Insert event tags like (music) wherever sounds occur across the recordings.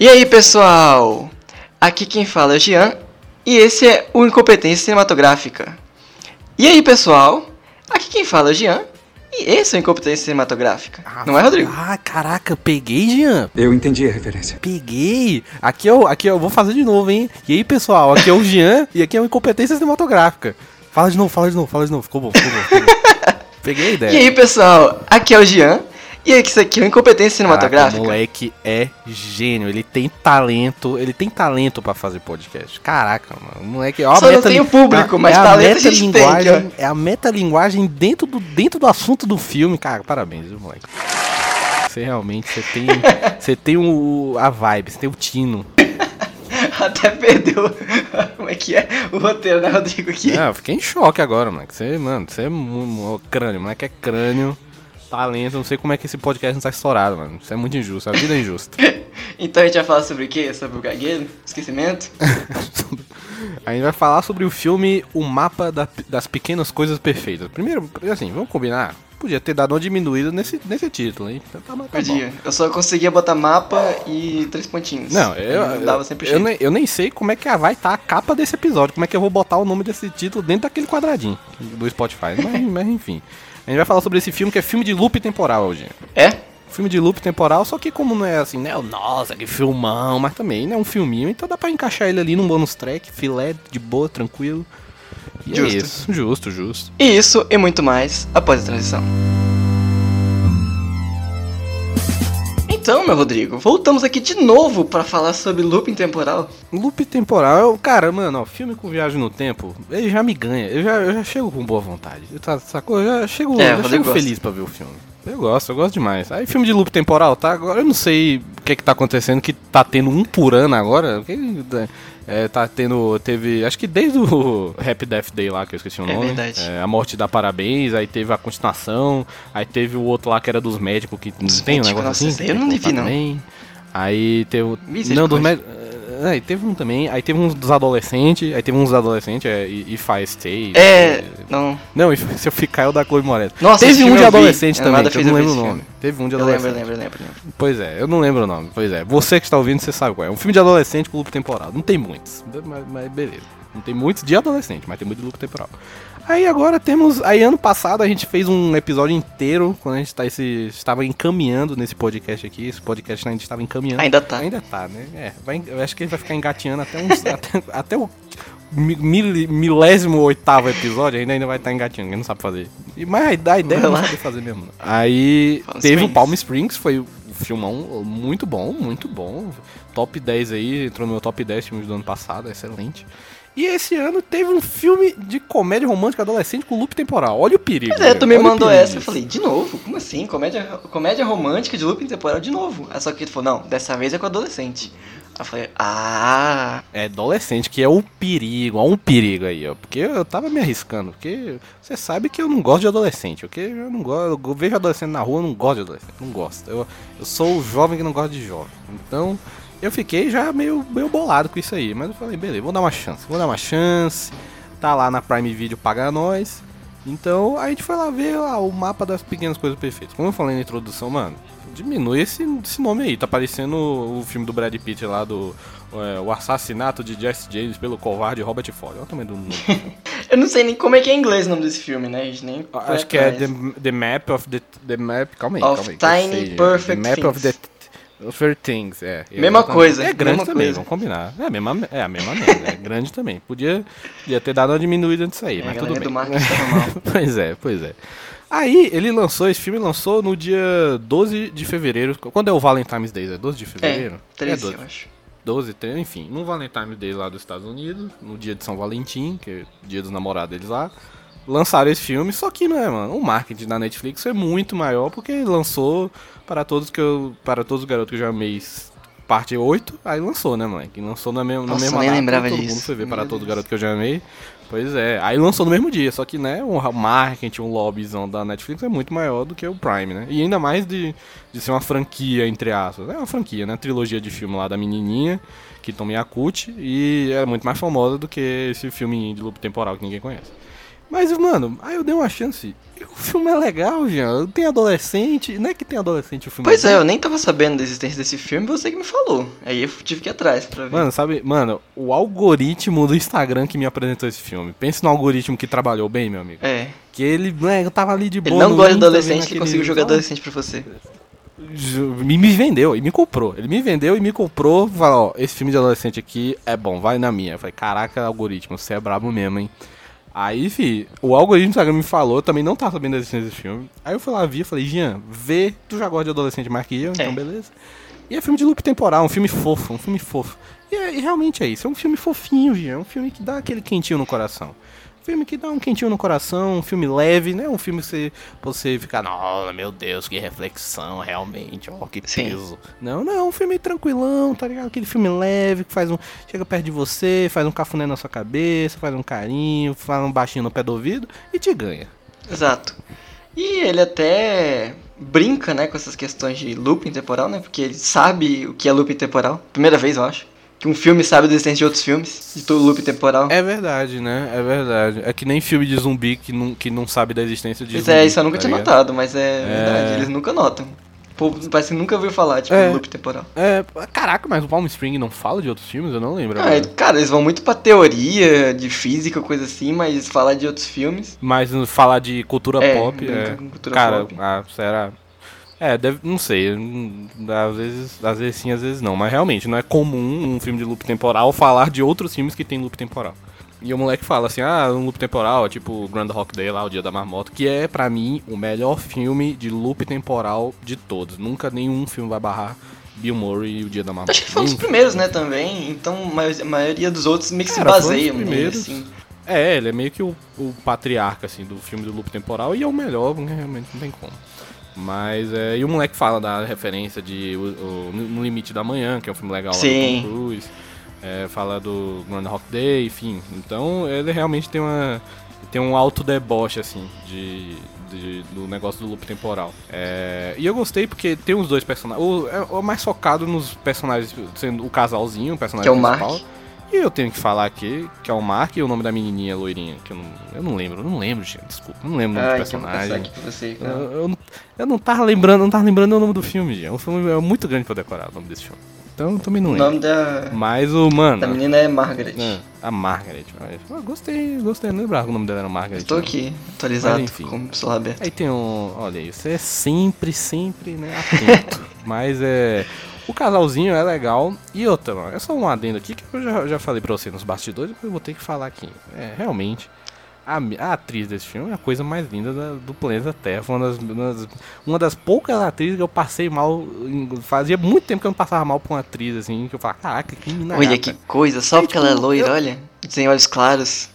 E aí, pessoal? Aqui quem fala é o Jean e esse é o Incompetência Cinematográfica. E aí, pessoal? Aqui quem fala é o Jean e esse é o Incompetência Cinematográfica. Não é, Rodrigo? Ah, caraca, peguei, Jean. Eu entendi a referência. Peguei. Aqui eu, aqui eu vou fazer de novo, hein? E aí, pessoal? Aqui é o Jean (laughs) e aqui é o Incompetência Cinematográfica. Fala de novo, fala de novo, fala de novo. Ficou bom, ficou bom. Ficou bom. (laughs) Peguei a ideia. E aí, pessoal? Aqui é o Jean e esse aqui é o Incompetência Caraca, Cinematográfica. o moleque é gênio, ele tem talento, ele tem talento pra fazer podcast. Caraca, mano, o moleque... Ó, a Só não tem o público, é- mas é a talento a gente tem, metalinguagem- É a metalinguagem dentro do, dentro do assunto do filme. Cara, parabéns, viu, moleque. Você realmente, você tem, (laughs) você tem o, a vibe, você tem o tino. (laughs) Até perdeu. (laughs) Como é que é o roteiro, né, Rodrigo? Aqui. É, eu fiquei em choque agora, moleque. Você, mano, você é crânio, moleque é crânio, talento. Não sei como é que esse podcast não tá estourado, mano. Isso é muito injusto, a vida é injusta. (laughs) Então a gente vai falar sobre o quê? Sobre o gagueiro? Esquecimento? (laughs) A gente vai falar sobre o filme O Mapa da- das Pequenas Coisas Perfeitas. Primeiro, assim, vamos combinar? Podia ter dado uma diminuída nesse, nesse título, hein? Tá, tá, tá bom. Podia. Eu só conseguia botar mapa e três pontinhos. Não, eu, Aí dava sempre eu, cheio. nem, eu nem sei como é que vai estar a capa desse episódio, como é que eu vou botar o nome desse título dentro daquele quadradinho do Spotify. Mas, (laughs) mas enfim. A gente vai falar sobre esse filme que é filme de loop temporal, hoje. É? Filme de loop temporal, só que como não é assim, né? Nossa, que filmão, mas também, né? Um filminho, então dá pra encaixar ele ali num bônus track, filé, de boa, tranquilo. E Justo. é isso. Justo, justo. E isso e muito mais após a transição. Então, meu Rodrigo, voltamos aqui de novo pra falar sobre looping temporal. Loop temporal, eu- cara, mano, ó, filme com viagem no tempo, ele já me ganha. Eu já, eu já chego com boa vontade. Eu tá, sacou? Eu já chego, É, já chego feliz pra ver o filme. Eu gosto, eu gosto demais. Aí filme de loop temporal, tá? Agora eu não sei o que é que tá acontecendo, que tá tendo um por ano agora. É, tá tendo. Teve. Acho que desde o (laughs) Happy Death Day lá, que eu esqueci o É nome. verdade. é, a morte dá parabéns, aí teve a continuação, aí teve o outro lá que era dos médicos, que não tem um negócio nossa, assim. eu não vi, não. também. Aí teve. Não, dos médicos. Aí teve um também, aí teve uns dos adolescentes, aí teve uns dos adolescentes, é, e If I Stay. É. Não. Não, If- (laughs) se eu ficar é o da Chloe Moretz. Nossa, esse teve um de eu vi. adolescente A também, Amanda que eu não eu lembro o nome. Teve um de Eu lembro, adolescente. eu lembro, eu lembro, eu lembro. Pois é, eu não lembro o nome. Pois é, você que está ouvindo, você sabe qual é. Um filme de adolescente com loop temporal. Não tem muitos, mas, mas beleza. Não tem muitos de adolescente, mas tem muito de loop temporal. Aí agora temos. Aí ano passado a gente fez um episódio inteiro, quando a gente tá esse, estava encaminhando nesse podcast aqui. Esse podcast a gente estava encaminhando. Ainda tá. Ainda tá, né? É, vai, eu acho que ele vai ficar engateando até, uns, (laughs) até, até o mi- mil- milésimo oitavo episódio, ainda, ainda vai estar engateando, ele não sabe fazer. E, mas a ideia é Vai não lá. saber fazer mesmo. não. Aí Palm teve o Springs. Palm Springs, foi um filmão muito bom, muito bom. Top 10 aí, entrou no meu top 10 filmes do ano passado, excelente. E esse ano teve um filme de comédia romântica adolescente com loop temporal. Olha o perigo. Pois é, tu me mandou essa, eu disso. falei, de novo? Como assim? Comédia, comédia romântica de looping temporal de novo. Aí só que ele falou, não, dessa vez é com adolescente. Aí eu falei, ah, É adolescente, que é o perigo, ó, um perigo aí, ó. Porque eu tava me arriscando, porque você sabe que eu não gosto de adolescente, ok? Eu não gosto, eu vejo adolescente na rua, eu não gosto de adolescente, não gosto. Eu, eu sou o jovem que não gosta de jovem. Então, eu fiquei já meio, meio bolado com isso aí. Mas eu falei, beleza, vou dar uma chance, vou dar uma chance. Tá lá na Prime Video pagar nós. Então, a gente foi lá ver lá, o mapa das pequenas coisas perfeitas. Como eu falei na introdução, mano, diminui esse, esse nome aí. Tá parecendo o, filme do Brad Pitt lá do é, O Assassinato de Jesse James pelo covarde Robert Ford. Olha o tamanho do nome. (laughs) eu não sei nem como é que é em inglês o nome desse filme, né? A gente nem foi Acho que é the, the Map of the, the Map. Calma aí, Of calma aí. Tiny Perfect The Map of the Of Things, é. Mesma exatamente. coisa, É grande mesma também, coisa. vamos combinar. É a mesma, é a mesma merda, é grande também. Podia, podia ter dado uma diminuída nisso aí, É, mas tudo bem. mal. (laughs) pois é, pois é. Aí, ele lançou, esse filme lançou no dia 12 de fevereiro. Quando é o Valentine's Day? É 12 de É, fevereiro? 13, 12. eu acho. 12, 13, enfim, no Valentine's Day lá dos Estados Unidos, no dia de São Valentim, que é o dia dos namorados deles lá, lançaram esse filme, só que, né, mano, o marketing da Netflix é muito maior, porque lançou para todos que eu, para todos os garotos que eu já amei parte 8, aí lançou, né, moleque? Lançou na, mesma na Nossa, mesma nem data, lembrava todo disso. mundo foi ver Meu para todos os Deus. garotos que eu já amei. Pois é, aí lançou no mesmo dia, só que, né, o marketing, o lobbyzão da Netflix é muito maior do que o Prime, né? E ainda mais de, de ser uma franquia, entre aspas. É uma franquia, né? Trilogia de filme lá da menininha, que Tom Yakut, e é muito mais famosa do que esse filme de loop temporal que ninguém conhece. Mas, mano, aí eu dei uma chance o filme é legal, Jean. Tem adolescente. Não é que tem adolescente o filme. Pois é, eu nem tava sabendo da existência desse filme, você que me falou. Aí eu tive que ir atrás pra ver. Mano, sabe, mano, o algoritmo do Instagram que me apresentou esse filme. Pense no algoritmo que trabalhou bem, meu amigo. É. Que ele, né, eu tava ali de boa. Ele não gosta de adolescente, ele aquele- conseguiu jogar adolescente pra você. Me, me vendeu e me comprou. Ele me vendeu e me comprou. Falou, ó, esse filme de adolescente aqui é bom, vai na minha. Eu falei, caraca, algoritmo, você é brabo mesmo, hein? Aí, fi, o algoritmo do Instagram me falou, eu também não tava sabendo da existência desse filme. Aí eu fui lá, vi, falei, Jean, vê, tu já gosta de adolescente mais que eu, então É. beleza. E é filme de loop temporal, um filme fofo, um filme fofo. E, é- e realmente é isso, é um filme fofinho, Jean, é um filme que dá aquele quentinho no coração. Filme que dá um quentinho no coração, um filme leve, né? Um filme que você, você ficar, nossa, meu Deus, que reflexão, realmente, ó, que Sim. peso. Não, não, um filme tranquilão, tá ligado? Aquele filme leve que faz um. Chega perto de você, faz um cafuné na sua cabeça, faz um carinho, faz um baixinho no pé do ouvido e te ganha. Exato. E ele até brinca, né, com essas questões de looping temporal, né? Porque ele sabe o que é looping temporal. Primeira vez, eu acho. Que um filme sabe da existência de outros filmes, de todo looping temporal. É verdade, né? É verdade. É que nem filme de zumbi que não, que não sabe da existência de Pois zumbi. é, isso eu nunca tá tinha ligado? notado, mas é, verdade, eles nunca notam. O povo parece que nunca ouviu falar, tipo, É. loop temporal. É, caraca, mas o Palm Spring não fala de outros filmes? Eu não lembro. Ah, é- cara, eles vão muito pra teoria de física, coisa assim, mas falar de outros filmes. Mas falar de cultura É, pop, é. cultura Cara, pop. ah, será? É, deve, não sei. hum, Às vezes, às vezes sim, às vezes não. Mas realmente, não é comum um filme de loop temporal falar de outros filmes que tem loop temporal. E o moleque fala assim, ah, um loop temporal, é tipo Groundhog Day lá, O Dia da Marmota, que é, pra mim, o melhor filme de loop temporal de todos. Nunca nenhum filme vai barrar Bill Murray e O Dia da Marmota. Acho que foi um dos primeiros, né, também. Então, a mai- a maioria dos outros meio que se Cara, dos baseiam nele, assim. É, ele é meio que o, o patriarca, assim, do filme do loop temporal e é o melhor, realmente não tem como. Mas, é, e o moleque fala da referência de o, o- No Limite da Manhã, que é um filme legal lá Sim. do Tom Cruise. É, fala do Groundhog Day, enfim. Então, ele realmente tem uma tem um alto deboche, assim, de, de- do negócio do loop temporal. É, e eu gostei porque tem os dois personagens. O, é, o mais focado nos personagens, sendo o casalzinho, o personagem Que é o principal. Mark. E eu tenho que falar aqui que é o Mark e o nome da menininha loirinha, que eu não, eu não lembro, eu não lembro, gente, desculpa, eu não lembro o nome Ai, do que eu vou passar personagem. pra você, Eu, cara. eu, não- eu não tava lembrando, não tava lembrando o nome do filme, gente. É um filme é muito grande pra eu decorar o nome desse filme. Então eu também não O lembro. nome da, Mas o, mano. da menina é Margaret. é, a Margaret. mas- Eu gostei, gostei, não lembrava que o nome dela era Margaret. Estou aqui, atualizado, Mas, enfim. com o celular aberto. Aí tem um. Olha aí, você é sempre, sempre, né, atento. (laughs) Mas é. O casalzinho é legal. E outra, mano, é só um adendo aqui que eu já, já falei pra você nos bastidores, mas eu vou ter que falar aqui. É, realmente. A, a atriz desse filme é a coisa mais linda da- do planeta Terra. Foi uma das, uma das, uma das poucas atrizes que eu passei mal. Fazia muito tempo que eu não passava mal pra uma atriz, assim, que eu falava, caraca, que menina Olha gata." que coisa, só É, porque ela é tipo, loira, eu- olha. Tem olhos claros.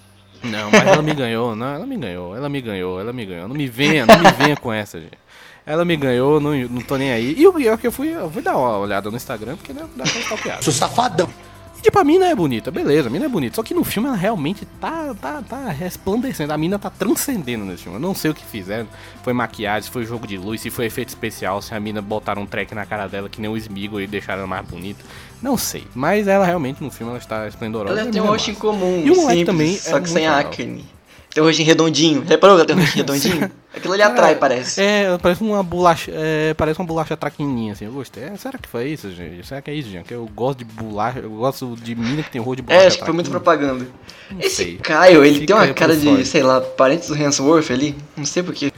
Não, mas ela me ganhou, não, ela me ganhou, ela me ganhou, ela me ganhou. Não me venha, não me venha com essa, gente. Ela me ganhou, não, não tô nem aí. E o pior é que eu fui, eu fui dar uma olhada no Instagram, porque né, dá pra stalkear. Sou safadão. E, tipo, a mina é bonita, beleza, a mina é bonita. Só que no filme ela realmente tá, tá, tá resplandecendo. A mina tá transcendendo nesse filme. Eu não sei o que fizeram. Foi maquiagem, se foi jogo de luz, se foi efeito especial, se a mina botaram um track na cara dela que nem o Smeagol e deixaram ela mais bonita. Não sei. Mas ela realmente no filme ela está esplendorosa. Ela tem um é rosto em comum, E o moleque simples, também é só que sem muito legal. Tem um rostinho redondinho. Reparou que tem um rostinho (laughs) redondinho? Aquilo ali atrai, parece. É, parece uma bolacha, é, parece uma bolacha traquininha, assim, eu gostei. É, será que foi isso, gente? Será que é isso, gente? Que eu gosto de bolacha, eu gosto de mina que tem rosto de bolacha É, acho que foi muito propaganda. Não Esse sei. Caio, ele Fica tem uma por cara fora. de, sei lá, parentes do Hemsworth ali. Não sei porquê.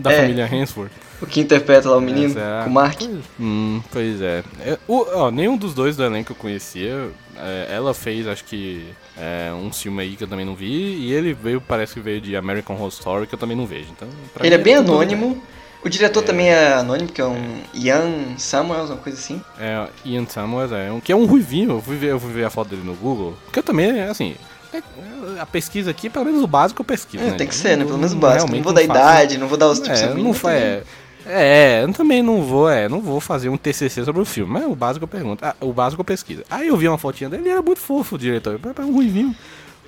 Da É. família Hansford. O que interpreta lá o menino, será? o Mark. Hum, pois é. É, o- ó, nenhum dos dois do elenco eu conhecia. É, ela fez, acho que, é, um filme aí que eu também não vi. E ele veio, parece que veio de American Horror Story, que eu também não vejo. Então, Ele é bem tudo anônimo. O diretor também é anônimo, que é um Ian Samuels, uma coisa assim. É, Ian Samuels é um que é um ruivinho. Eu fui ver, eu fui ver a foto dele no Google. Porque eu também, é assim. É- a pesquisa aqui, pelo menos o básico eu pesquiso. É, né, tem que ser, né? Pelo menos o básico. Não vou dar idade, não vou dar os tipos É, não foi. também- É, é, eu também não vou, é, não vou fazer um TCC sobre o filme, mas o básico eu pergunto, ah, o básico eu pesquiso. Aí eu vi uma fotinha dele, ele era muito fofo, o diretor, é um ruivinho,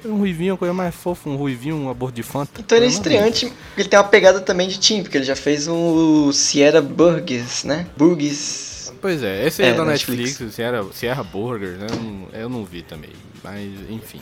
um ruivinho, uma coisa mais fofa, um ruivinho, um aborto de fanta. Então ele é estreante, ele tem uma pegada também de Tim, porque ele já fez o Sierra Burgess, né? Burgess. vi. Pois é, esse aí É, é da Netflix. Netflix, Sierra, Sierra Burger, né, eu não, eu não vi também, mas enfim.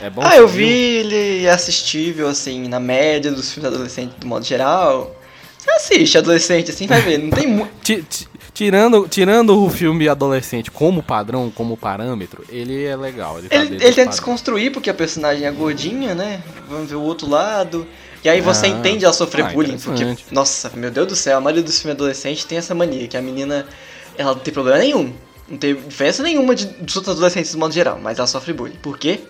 É bom? ah, eu viu? vi ele assistível, assim, na média dos filmes adolescentes do modo geral. Você assiste adolescente, assim, vai ver. Não tem muito. (laughs) Ti- ti- Tirando, tirando o filme adolescente como padrão, como parâmetro, ele é legal. Ele, tá Ele, dentro ele tenta padrão. desconstruir porque a personagem é gordinha, né? Vamos ver o outro lado. E aí você Ah, entende ela sofrer ah, bullying, porque, nossa, meu Deus do céu, a maioria dos filmes adolescentes tem essa mania, que a menina, ela não tem problema nenhum. Não tem diferença nenhuma de, dos outros adolescentes do modo geral, mas ela sofre bullying. Por quê?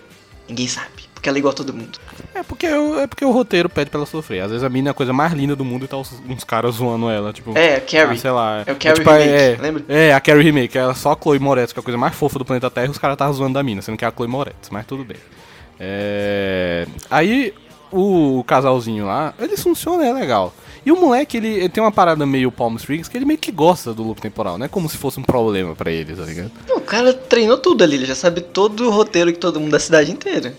Ninguém sabe. Porque ela é igual a todo mundo. É porque, o- é porque o roteiro pede pra ela sofrer. Às vezes a mina é a coisa mais linda do mundo e tá uns, uns caras zoando ela, tipo... É, Carrie. Ah, sei lá. É o Carrie tipo, Remake, é, lembra? É, a Carrie Remake. Ela só a Chloe Moretz, que é a coisa mais fofa do planeta Terra, e os caras estavam zoando da mina, sendo que é a Chloe Moretz, mas tudo bem. É... Aí, o casalzinho lá, eles funcionam, é legal. E o moleque, ele, ele tem uma parada meio Palm Springs, que ele meio que gosta do loop temporal, não é como se fosse um problema pra ele, tá ligado? O cara treinou tudo ali, ele já sabe todo o roteiro que todo mundo da cidade inteira.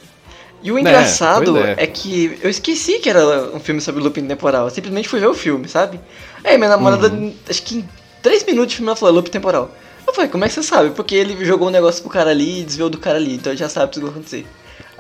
E o É, engraçado é. é. que eu esqueci que era um filme sobre looping temporal. Eu simplesmente fui ver o filme, sabe? Aí minha namorada, Uhum. acho que em 3 minutos de filme ela falou loop temporal. Eu falei, como é que você sabe? Porque ele jogou um negócio pro cara ali e desviou do cara ali, então ele já sabe tudo que vai acontecer.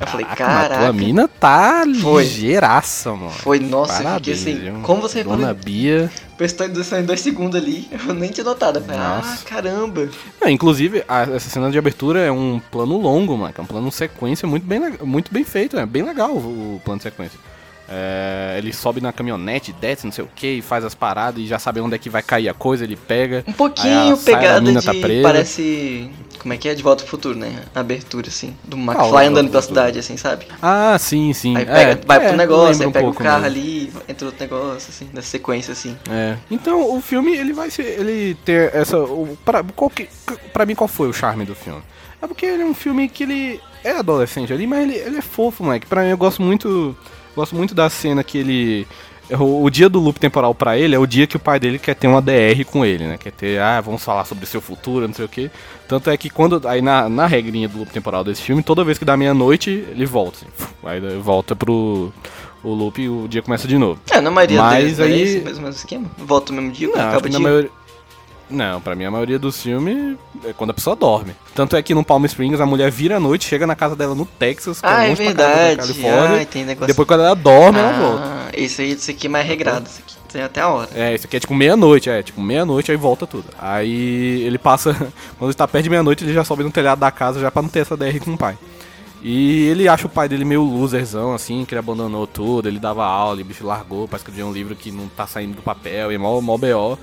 Eu falei, Caraca, mas tua mina tá Foi. ligeiraça, mano. Foi, nossa, eu fiquei Parabéns, assim, como você Dona reparou? Bia. Prestou atenção em dois segundos ali, (laughs) eu nem tinha notado. Eu falei, ah, Nossa. caramba. Não, inclusive, a- essa cena de abertura é um plano longo, mano. É um plano sequência muito bem, muito bem feito. É bem legal o, o plano de sequência. É, ele sobe na caminhonete, desce, não sei o que, e faz as paradas e já sabe onde é que vai cair a coisa, ele pega. Um pouquinho ela sai, a pegada mina de. tá presa. parece. Como é que é? De volta pro futuro, né? A abertura, assim. Do Ah, McFly Volta andando pela cidade, assim, sabe? Ah, sim, sim. Aí É, pega, vai é, pro negócio, lembra aí um pega o carro mesmo. ali, entra outro negócio, assim, nessa sequência, assim. É. Então, o filme, ele vai ser. Ele ter essa. O, pra, qual que, pra mim, qual foi o charme do filme? É porque ele é um filme que ele é adolescente ali, mas ele, ele é fofo, moleque. Pra mim, eu gosto muito. Gosto muito da cena que ele. O, o dia do loop temporal pra ele é o dia que o pai dele quer ter uma DR com ele, né? Quer ter, ah, vamos falar sobre o seu futuro, não sei o quê. Tanto é que quando. Aí na, na regrinha do loop temporal desse filme, toda vez que dá meia-noite, ele volta. Assim, aí volta pro. O loop e o dia começa de novo. É, na maioria Mas deles, né? aí- Esse mesmo esquema. Volta no mesmo dia, Não, acaba o dia. maioria... Não, pra mim a maioria dos filmes é quando a pessoa dorme. Tanto é que no Palm Springs a mulher vira à noite, chega na casa dela no Texas, que Ah, é é verdade. Califórnia. Ah, tem negócio. Depois quando ela dorme, ela volta. Ah, aí, esse aqui é mais regrado. Esse aqui tem até a hora. É, isso aqui é tipo meia-noite, é, tipo meia-noite aí volta tudo. Aí ele passa, (laughs) quando ele tá perto de meia-noite, ele já sobe no telhado da casa já pra não ter essa DR com o pai. E ele acha o pai dele meio loserzão, assim, que ele abandonou tudo, ele dava aula, e o bicho largou pra escrever um livro que não tá saindo do papel, e é mó, mó BO.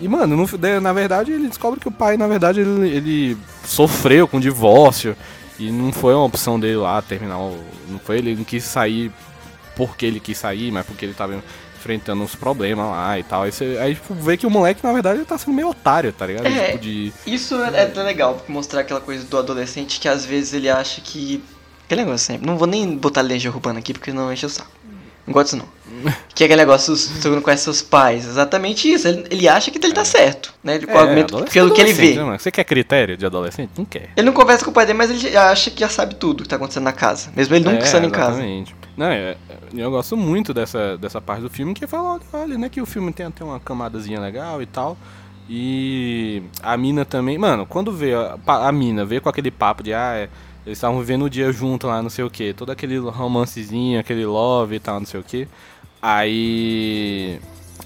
E, mano, no, na verdade, ele descobre que o pai, na verdade, ele, ele sofreu com divórcio, e não foi uma opção dele lá terminar o... Não foi, ele não quis sair porque ele quis sair, mas porque ele tava enfrentando uns problemas lá e tal. Aí, você, aí tipo, vê que o moleque, na verdade, ele tá sendo meio otário, tá ligado? É. Tipo, de... Isso é, é legal, mostrar aquela coisa do adolescente que às vezes ele acha que. Aquele negócio sempre. Não vou nem botar legião urbana aqui porque não enche o saco. Não gosto disso não. Que é aquele negócio, você não conhece seus pais. Exatamente isso. Ele, ele acha que ele tá certo, né? O argumento, pelo que ele vê. né? Você quer critério de adolescente? Não quer. Ele não conversa com o pai dele, mas ele acha que já sabe tudo que tá acontecendo na casa. Mesmo ele nunca é, estando em casa. exatamente. Não, é, eu gosto muito dessa, dessa parte do filme que fala, olha, né, que o filme tem até uma camadazinha legal e tal. E a mina também, mano, quando vê a, a mina, vê com aquele papo de ah, é, eles estavam vivendo o dia junto lá, não sei o que, todo aquele romancezinho, aquele love e tal, não sei o que. Aí.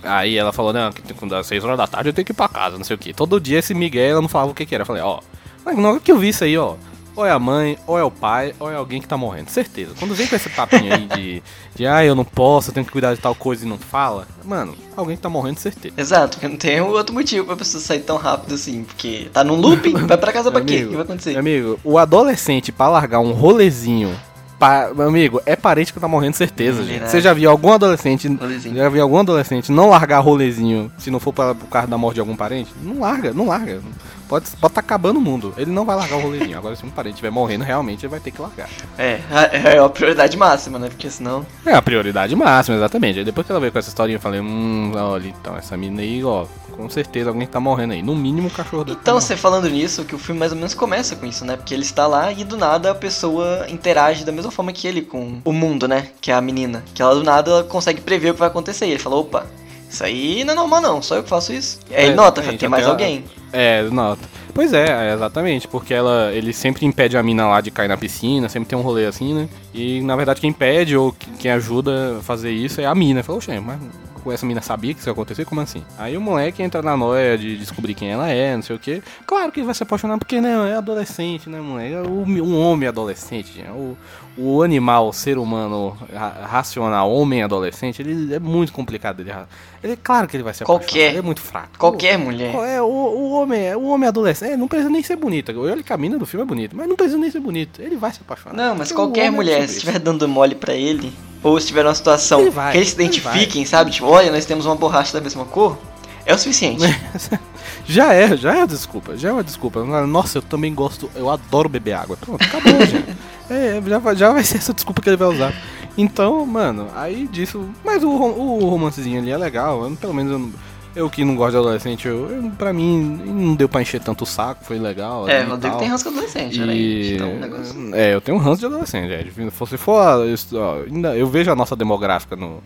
Aí ela falou, não, quando dá 6 horas da tarde eu tenho que ir pra casa, não sei o que. Todo dia esse Miguel ela não falava o que, que era. Eu falei, ó, na hora que eu vi isso aí, ó, ou é a mãe, ou é o pai, ou é alguém que tá morrendo. Certeza. Quando vem com esse papinho aí de, de ah, eu não posso, eu tenho que cuidar de tal coisa e não fala, mano, alguém que tá morrendo, certeza. Exato, porque não tem outro motivo pra pessoa sair tão rápido assim. Porque tá num looping, vai pra casa pra quê? O Amigo, que vai acontecer? Amigo, o adolescente pra largar um rolezinho, pa- meu amigo, é parente que tá morrendo, certeza, gente. Você já viu algum adolescente, Rolezinho. já viu algum adolescente não largar rolezinho se não for para por causa da morte de algum parente? Não larga, não larga. Pode estar tá acabando o mundo. Ele não vai largar o rolezinho. Agora, se um parente estiver morrendo, realmente ele vai ter que largar. É, é a prioridade máxima, né? Porque senão. É a prioridade máxima, exatamente. Aí depois que ela veio com essa historinha, eu falei, hum, olha, então, essa mina aí, ó, com certeza alguém tá morrendo aí. No mínimo o cachorro dele. Então, tá você falando nisso, que o filme mais ou menos começa com isso, né? Porque ele está lá e do nada a pessoa interage da mesma forma que ele com o mundo, né? Que é a menina. Que ela do nada ela consegue prever o que vai acontecer. E ele fala, opa, isso aí não é normal não, só eu que faço isso. E aí ele nota, exatamente, tem mais alguém. É, nota. Pois é, é, exatamente, porque ela, ele sempre impede a mina lá de cair na piscina, sempre tem um rolê assim, né? E na verdade quem impede ou quem ajuda a fazer isso é a mina. Falou, oxe, mas essa mina sabia que isso ia acontecer? Como assim? Aí o moleque entra na noia de descobrir quem ela é, não sei o que. Claro que ele vai se apaixonar porque, né, é adolescente, né, moleque? É um homem adolescente, o, o animal, o ser humano racional, homem adolescente, ele é muito complicado. Ele, ele claro que ele vai se apaixonar, Qualquer, ele é muito fraco. Qualquer o, mulher. É, o, o, homem, o homem adolescente, é, não precisa nem ser bonito. Olha que a mina do filme é bonita, mas não precisa nem ser bonito. Ele vai se apaixonar. Não, mas qualquer mulher, é se estiver dando mole pra ele, ou se tiver uma situação ele vai, que eles se identifiquem, sabe? Tipo, olha, nós temos uma borracha da mesma cor, é o suficiente. (laughs) já é, já é a desculpa, já é uma desculpa. Nossa, eu também gosto, eu adoro beber água. Pronto, acabou, (laughs) já. É, já, já vai ser essa desculpa que ele vai usar. Então, mano, aí disso. Mas o, o romancezinho ali é legal, pelo menos eu eu que não gosto de adolescente, eu, eu, pra mim não deu pra encher tanto o saco, foi legal. É, o Rodrigo tem ranço de adolescente, né? e... né? Então, um negócio... É, eu tenho um ranço de adolescente. É. Se você for. Ainda, eu vejo a nossa demográfica no,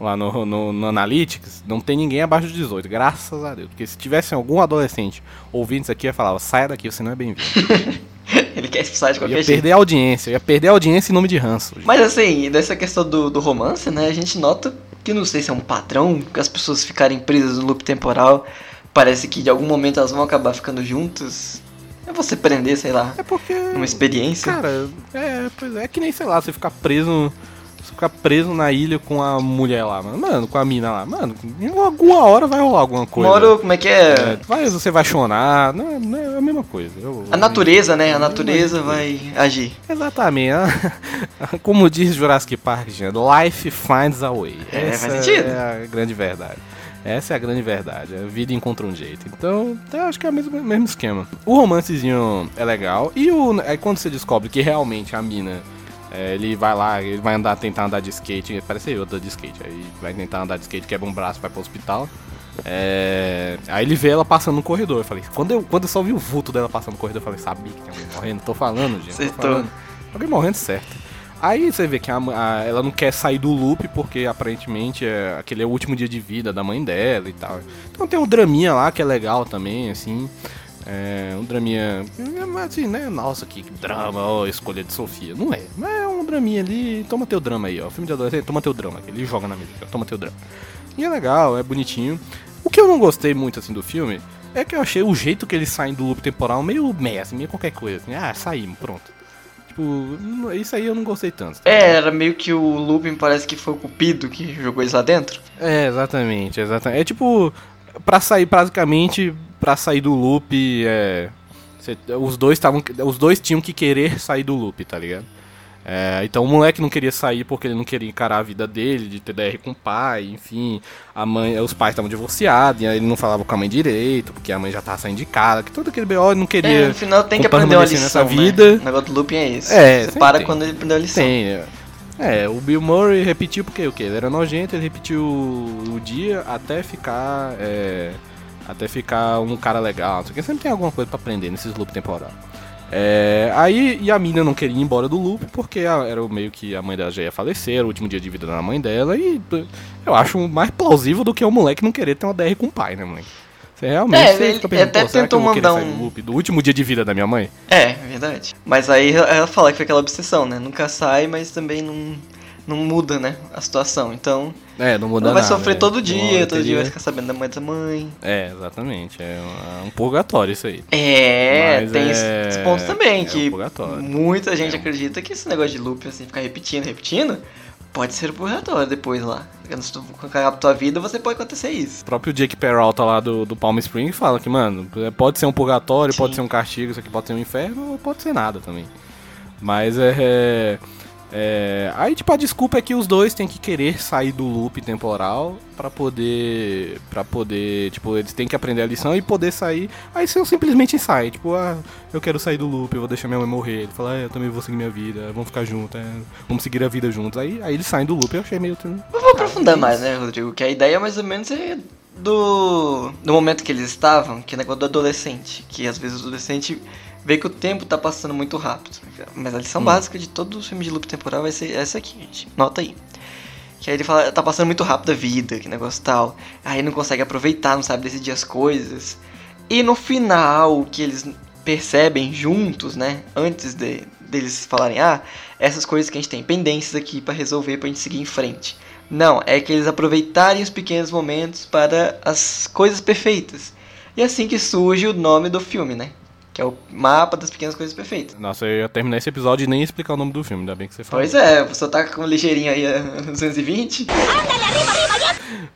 lá no, no, no, Analytics, não tem ninguém abaixo de 18, graças a Deus. Porque se tivesse algum adolescente ouvindo isso aqui, eu falava, saia daqui, você não é bem-vindo. (laughs) Ele quer expulsar de qualquer eu ia jeito. perder a audiência, eu ia perder a audiência em nome de ranço. Mas assim, dessa questão do, do romance, né, a gente nota que não sei se é um padrão, que as pessoas ficarem presas no loop temporal, parece que de algum momento elas vão acabar ficando juntas. É você prender, sei lá, é porque, uma experiência. Cara, é, pois é, é que nem, sei lá, você ficar preso ficar preso na ilha com a mulher lá, mano. Mano, com a mina lá. Mano, em alguma hora vai rolar alguma coisa. Moro, como é que é? é vai, você vai chorar, não, não é a mesma coisa. Eu, a natureza, né? A natureza vai agir. Exatamente. (laughs) Como diz Jurassic Park, gente, life finds a way. É, Essa faz sentido. é a grande verdade. Essa é a grande verdade. A vida encontra um jeito. Então, eu acho que é o mesmo, mesmo esquema. O romancezinho é legal. E o, aí quando você descobre que realmente a mina é, ele vai lá, ele vai andar, tentar andar de skate, parece eu andando de skate, aí vai tentar andar de skate, quebra um braço, vai pro hospital. É, aí ele vê ela passando no corredor. Eu falei, quando eu, quando eu só vi o vulto dela passando no corredor, eu falei, sabia que tinha alguém morrendo, tô falando, gente. Tô falando. Alguém morrendo certo. Aí você vê que a, a, ela não quer sair do loop porque aparentemente é, aquele é o último dia de vida da mãe dela e tal. Então tem um draminha lá que é legal também, assim. É um draminha. Assim, né? Nossa, que drama, ó, escolha de Sofia. Não é. Mas é um draminha ali. Toma teu drama aí, ó. Filme de adolescente, toma teu drama. Ele joga na mesa, toma teu drama. E é legal, é bonitinho. O que eu não gostei muito assim do filme é que eu achei o jeito que eles saem do loop temporal meio meio, assim, meio qualquer coisa. Assim. Ah, saímos, pronto. Tipo, isso aí eu não gostei tanto. Tá? É, era meio que o looping parece que foi o Cupido que jogou eles lá dentro. É, exatamente, exatamente. É tipo, pra sair basicamente para sair do loop, é, cê, os dois estavam, os dois tinham que querer sair do loop, tá ligado? É, então o moleque não queria sair porque ele não queria encarar a vida dele, de ter DR com o pai, enfim. A mãe, os pais estavam divorciados, e aí ele não falava com a mãe direito, porque a mãe já tava saindo de casa, que todo aquele BO ele não queria. É, no final tem que aprender uma lição, nessa vida. Né? O negócio do looping é isso. É, Você para tem. quando ele aprendeu a lição. Tem, é. É, o Bill Murray repetiu porque o que? Ele era nojento, ele repetiu o dia até ficar. É, até ficar um cara legal. Porque sempre tem alguma coisa para aprender nesses loop temporal. É, aí e a mina não queria ir embora do loop porque era meio que a mãe dela já ia falecer, era o último dia de vida da mãe dela, e eu acho mais plausível do que o moleque não querer ter uma DR com o pai, né, moleque? Você realmente é, ele, ele até tentou mandar um loop do último dia de vida da minha mãe? É, verdade. Mas aí ela fala que foi aquela obsessão, né? Nunca sai, mas também não não muda, né, a situação. Então, é, não muda ela vai nada, sofrer é. todo dia, todo dia vai ficar sabendo da mãe da mãe. É, exatamente. É um, é purgatório isso aí. É, Mas tem é... esses pontos também, é que um muita gente é acredita que esse negócio de loop, assim, ficar repetindo, repetindo, pode ser purgatório depois lá. Se tu cagar tua vida, você pode acontecer isso. O próprio Jake Peralta lá do, do Palm Spring fala que, mano, pode ser um purgatório, Sim. pode ser um castigo, isso aqui pode ser um inferno, ou pode ser nada também. Mas é é, aí, tipo, a desculpa é que os dois têm que querer sair do loop temporal para poder. para poder. Tipo, eles têm que aprender a lição e poder sair. Aí você simplesmente sai, tipo, ah, eu quero sair do loop, eu vou deixar minha mãe morrer. Ele fala, ah, eu também vou seguir minha vida, vamos ficar juntos, é, vamos seguir a vida juntos. Aí, aí eles saem do loop, eu achei meio. Eu vou aprofundar mais, né, Rodrigo? Que a ideia mais ou menos é do. do momento que eles estavam, que é negócio do adolescente. Que às vezes o adolescente vê que o tempo tá passando muito rápido. Mas a lição hum. básica de todos os filmes de loop temporal vai ser essa aqui, gente. Nota aí. Que aí ele fala, tá passando muito rápido a vida, que negócio tal. Aí não consegue aproveitar, não sabe decidir as coisas. E no final, que eles percebem juntos, né? Antes de, deles falarem, ah, essas coisas que a gente tem pendências aqui para resolver pra gente seguir em frente. Não, é que eles aproveitarem os pequenos momentos para as coisas perfeitas. E é assim que surge o nome do filme, né? Que é o mapa das pequenas coisas perfeitas. Nossa, eu ia terminar esse episódio e nem explicar o nome do filme, ainda bem que você falou. Pois é, você tá com ligeirinho aí (laughs) a 220.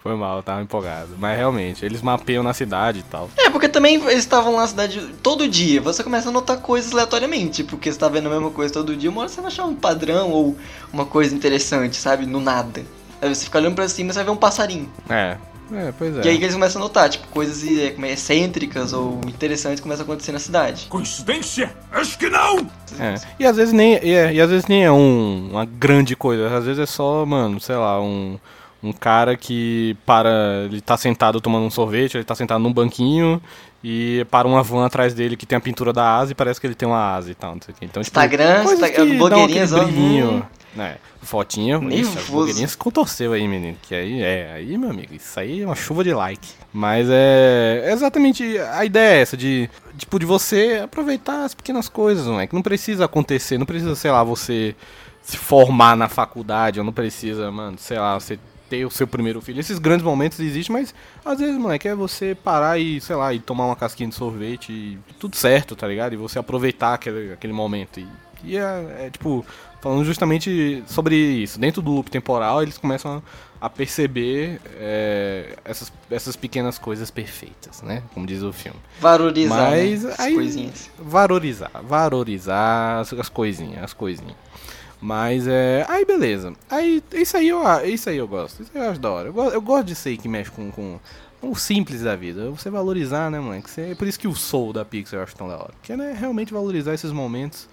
Foi mal, eu tava empolgado. Mas realmente, eles mapeiam na cidade e tal. É, porque também eles estavam na cidade todo dia. Você começa a notar coisas aleatoriamente, porque você tá vendo a mesma coisa todo dia. Uma hora você vai achar um padrão ou uma coisa interessante, sabe? No nada. Aí você fica olhando pra cima e você vai ver um passarinho. É, é, pois é. E aí que eles começam a notar, tipo, coisas é, como é, excêntricas ou interessantes começam a acontecer na cidade. Coincidência? Acho que não! É. E às vezes nem, é, e às vezes nem é um, uma grande coisa, às vezes é só, mano, sei lá, um, um cara que para, ele tá sentado tomando um sorvete, ele tá sentado num banquinho e para uma van atrás dele que tem a pintura da asa e parece que ele tem uma asa e tal, não sei o que. Então, tipo, Instagram, coisas Insta- que blogueirinhas, ó, hum. Né? Fotinha, isso, Nervoso. blogueirinhas se contorceu aí, menino. Que aí, é, aí, meu amigo, isso aí é uma chuva de like. Mas é exatamente a ideia é essa, de, tipo, de você aproveitar as pequenas coisas, não é? Que não precisa acontecer, não precisa, sei lá, você se formar na faculdade, ou não precisa, mano, sei lá, você ter o seu primeiro filho. Esses grandes momentos existem, mas às vezes, moleque, é você parar e, sei lá, e tomar uma casquinha de sorvete e tudo certo, tá ligado? E você aproveitar aquele, aquele momento. E, e é, é, tipo, falando justamente sobre isso. Dentro do loop temporal, eles começam a, a perceber é, essas, essas pequenas coisas perfeitas, né? Como diz o filme. Valorizar Mas né, as aí- coisinhas. Valorizar, valorizar as, as coisinhas, as coisinhas. Mas é. Aí beleza. Aí isso aí eu, isso aí eu gosto. Isso aí eu acho da hora. Eu, eu gosto disso aí que mexe com, com, com o simples da vida. Você valorizar, né, moleque? Você- É por isso que o soul da Pixar eu acho tão da hora. Que é né, realmente valorizar esses momentos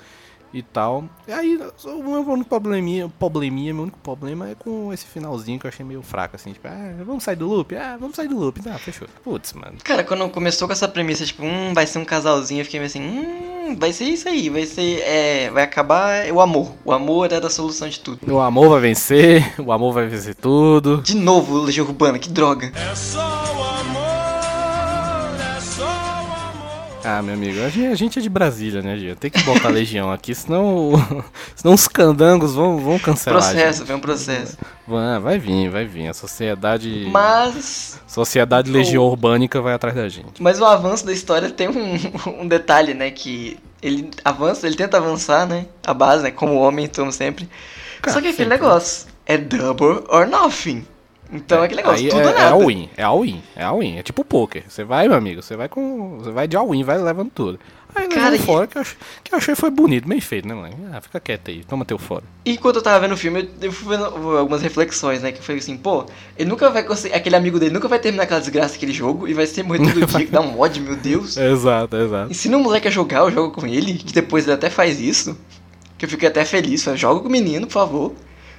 e tal. E aí, o meu único probleminha, probleminha, meu único problema é com esse finalzinho que eu achei meio fraco, assim, tipo, ah, vamos sair do loop? Ah, vamos sair do loop. Tá, fechou. Putz, mano. Cara, quando começou com essa premissa, tipo, hum, vai ser um casalzinho, eu fiquei meio assim, hum, vai ser isso aí, vai ser, é, vai acabar o amor. O amor era a solução de tudo. O amor vai vencer, (laughs) o amor vai vencer tudo. De novo, Legião Urbana, que droga. É só Ah, meu amigo, a gente, a é de Brasília, né, Gia? Tem que botar Legião aqui, senão, (laughs) senão os candangos vão, vão cancelar. a Processo, vem um processo. Vai, vai vir, vai vir. A sociedade. Mas, Sociedade Legião Urbânica vai atrás da gente. mas o avanço da história tem um, (laughs) um detalhe, né, que ele avança, ele tenta avançar, né, a base, né, como homem, como sempre. Cara, Só que aquele sempre. negócio é double or nothing. Então é aquele negócio, Aí tudo é, é nada. all in, é all in, é all in. É tipo poker. Você vai, meu amigo, você vai com. Você vai de all in, vai levando tudo. Aí Cara, levando e- fora que eu, ach- que eu achei foi bonito, bem feito, né, mano? Ah, fica quieto aí, toma teu fora. E quando eu tava vendo o filme, eu- eu fui vendo algumas reflexões, né? Que foi assim, pô, ele nunca vai conseguir. Aquele amigo dele nunca vai terminar aquela desgraça daquele jogo e vai ser morrer todo (laughs) dia, que dá um ódio, meu Deus. Exato, exato. Ensina o moleque a jogar, eu jogo com ele, que depois ele até faz isso. Que eu fiquei até feliz. Fala, joga com o menino, por favor.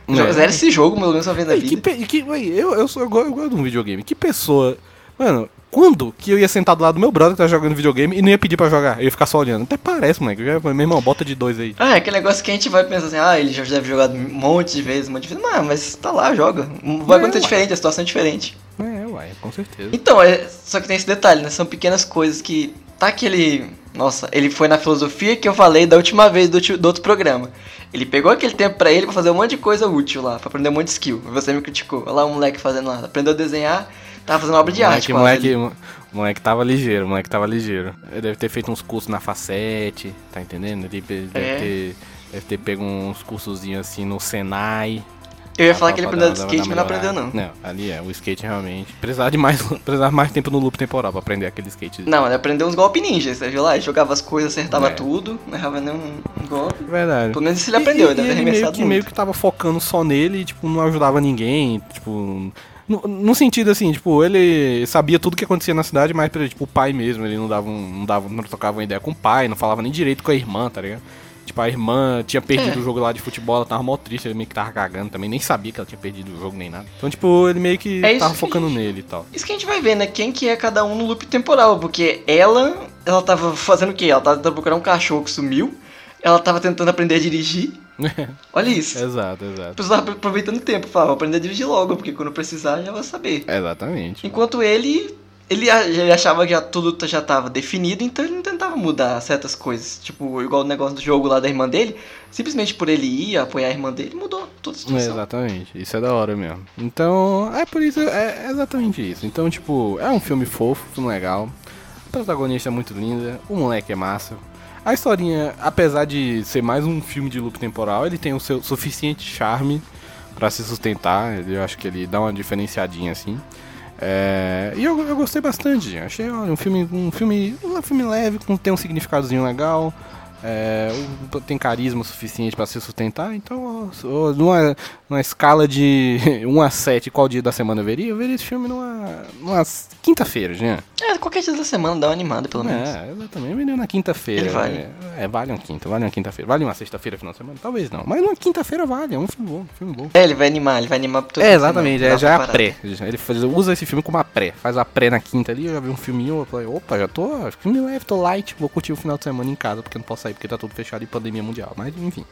Joga, É. zera esse jogo, pelo menos uma vez na que, vida. que, ué, eu, eu, sou, eu, gosto, eu gosto de um videogame. Que pessoa. Mano, quando que eu ia sentar do lado do meu brother que tá jogando videogame e não ia pedir pra jogar? Eu ia ficar só olhando. Até parece, moleque. Já, meu irmão, bota de dois aí. Ah, é aquele negócio que a gente vai pensar assim, ah, ele já deve jogar um monte de vezes, um monte de vezes. Não, mas tá lá, joga. Vai É, acontecer ué. diferente, a situação é diferente. É, uai, com certeza. Então, é, só que tem esse detalhe, né? São pequenas coisas que. Tá aquele. Nossa, ele foi na filosofia que eu falei da última vez do, do outro programa. Ele pegou aquele tempo pra ele pra fazer um monte de coisa útil lá, pra aprender um monte de skill. Você me criticou. Olha lá o moleque fazendo nada. Aprendeu a desenhar, tava fazendo uma obra de arte. moleque, quase moleque, mo- moleque tava ligeiro, moleque tava ligeiro. Ele deve ter feito uns cursos na Facete, tá entendendo? Ele deve, deve É. ter, deve ter pego uns cursozinhos assim no Senai. Eu ia falar que ele aprendeu de skate, mas não aprendeu não. Não, ali é, o skate realmente. Precisava de mais, (laughs) precisava mais tempo no loop temporal pra aprender aquele skate. Não, ele aprendeu uns golpes ninja, você viu lá? Ele jogava as coisas, acertava É. tudo, não errava nenhum golpe. Verdade. Pelo menos isso ele aprendeu, E- ele deve ter meio que, meio que tava focando só nele e, tipo, não ajudava ninguém, tipo... No, no sentido assim, tipo, ele sabia tudo que acontecia na cidade, mas, tipo, o pai mesmo, ele não dava, um, não dava, não trocava uma ideia com o pai, não falava nem direito com a irmã, tá ligado? Tipo, a irmã tinha perdido É. o jogo lá de futebol, ela tava mó triste, ele meio que tava cagando também, nem sabia que ela tinha perdido o jogo nem nada. Então, tipo, ele meio que É tava que- focando nele e tal. Isso que a gente vai ver, né? Quem que é cada um no loop temporal, porque ela, ela tava fazendo o quê? Ela tava tentando procurar um cachorro que sumiu, ela tava tentando aprender a dirigir. (laughs) Olha isso. exato, exato. A pessoa tava aproveitando o tempo, falava, vou aprender a dirigir logo, porque quando precisar já vai saber. Exatamente. Enquanto ele, ele, ele achava que já tudo já tava definido, então ele não tentava mudar certas coisas. Tipo, igual o negócio do jogo lá da irmã dele. Simplesmente por ele ir apoiar a irmã dele, mudou toda a situação. exatamente, isso é da hora mesmo. Então, é por isso, é exatamente isso. Então, tipo, é um filme fofo, filme legal. A protagonista é muito linda, o moleque é massa. A historinha, apesar de ser mais um filme de loop temporal, ele tem o seu suficiente charme pra se sustentar. Eu acho que ele dá uma diferenciadinha assim. É, e eu, eu gostei bastante. Achei um filme, um filme, um filme leve, com tem um significadozinho legal. É, tem carisma suficiente pra se sustentar, então numa, numa escala de 1 (laughs) a 7, qual dia da semana eu veria? Eu veria esse filme numa, numa quinta-feira, já. É, qualquer dia da semana dá uma animada, pelo menos. É, exatamente, eu veria na quinta-feira. Vale. É, é, vale uma quinta, vale uma quinta-feira. Vale uma sexta-feira, final de semana? Talvez não, mas uma quinta-feira vale, é um filme bom, um filme bom. É, ele vai animar, ele vai animar pro É, semana, exatamente, dá é, já é a pré. Ele faz- usa esse filme como a pré. Faz a pré na quinta ali, eu já vi um filminho, eu falei, opa, já tô. Filme leve, tô light, vou curtir o final de semana em casa, porque não posso sair, porque tá tudo fechado e pandemia mundial. Mas enfim.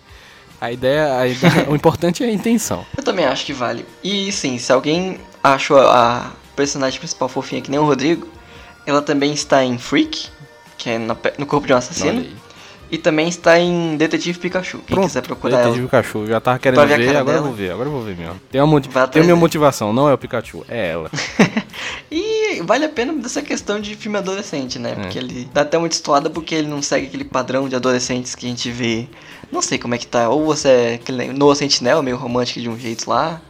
A ideia, a ideia (laughs) o importante é a intenção. Eu também acho que vale. E sim, se alguém achou a personagem principal fofinha que nem o Rodrigo, ela também está em Freak, que é pe- no corpo de um assassino, e também está em Detetive Pikachu. Quem Pronto, quiser procurar Detetive ela. Pikachu, já tava querendo ver ver, agora eu dela. vou ver, agora eu vou ver mesmo. Tem, uma, tem minha motivação, não é o Pikachu, é ela. (laughs) Vale a pena dessa questão de filme adolescente, né? É. Porque ele dá até muito estourada porque ele não segue aquele padrão de adolescentes que a gente vê. Não sei como é que tá. Ou você é aquele Noah Sentinel, meio romântico de um jeito lá.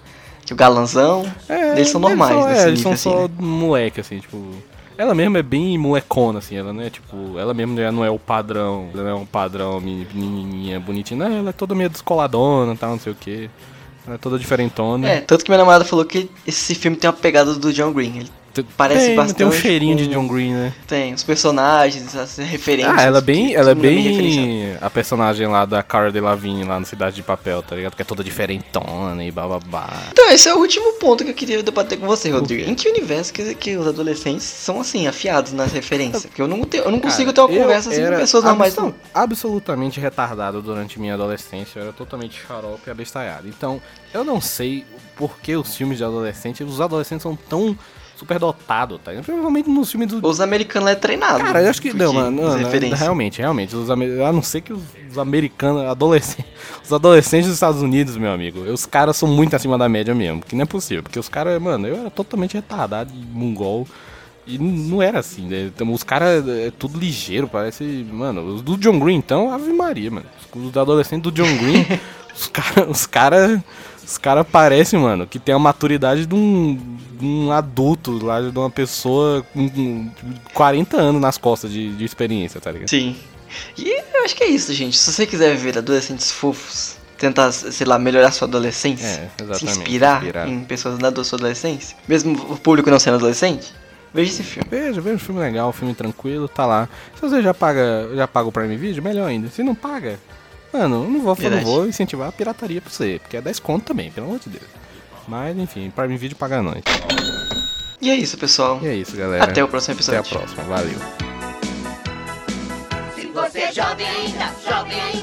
Que o galanzão. É, eles são normais são, nesse é, eles nível, são assim, só moleque, assim, tipo. Ela mesma é bem molecona, assim, ela não é tipo. Ela mesma já não é o padrão, ela não é um padrão meni- menininha bonitinha, não, ela é toda meio descoladona e tal, não sei o que. Ela é toda diferentona. É, tanto que minha namorada falou que esse filme tem uma pegada do John Green. Ele parece tem, bastante Tem um cheirinho de com- John Green, né? tem os personagens, as referências. Ah, ela é bem, ela é bem a personagem lá da Cara Delevingne lá no Cidade de Papel, tá ligado? Que é toda diferentona e bababá. Então, esse é o último ponto que eu queria debater com você, Rodrigo. Em que universo que, que os adolescentes são assim, afiados nas referências? Porque eu não, tenho, eu não consigo Cara, ter uma conversa assim com pessoas normais, não. Absolutamente retardado durante minha adolescência, eu era totalmente xarope e abestalhado. Então, eu não sei por que os filmes de adolescente, os adolescentes são tão superdotados, tá? Provavelmente nos filmes do. Os americanos é treinado. Cara, eu acho que. Não, mano, não, não, realmente, realmente. Os, amer- a não ser que os, os americanos, adolescentes. (laughs) Os adolescentes dos Estados Unidos, meu amigo, os caras são muito acima da média mesmo. Que não é possível. Porque os caras, mano, eu era totalmente retardado, mongol. E não era assim, né? Então, os caras é tudo ligeiro, parece. Mano, os do John Green, então, Ave Maria, mano. Os adolescentes do John Green, (laughs) os caras. Os caras. Os caras parecem, mano, que tem a maturidade de um, de um adulto lá, de uma pessoa com com 40 anos nas costas de, de experiência, tá ligado? Sim. E eu acho que é isso, gente. Se você quiser ver adolescentes fofos, tentar, sei lá, melhorar sua adolescência, É, se inspirar, inspirar. em pessoas da sua adolescência, mesmo o público não sendo adolescente, veja esse filme. Veja, veja um filme legal, um filme tranquilo, tá lá. Se você já paga, já paga o Prime Video, melhor ainda. Se não paga, mano, eu não vou, eu não vou incentivar a pirataria pra você, porque é 10 conto também, pelo amor de Deus. Mas enfim, Prime Video paga nós. E é isso, pessoal. E é isso, galera. Até o próximo Até episódio. a próxima, valeu. Se você é jovem ainda, jovem ainda.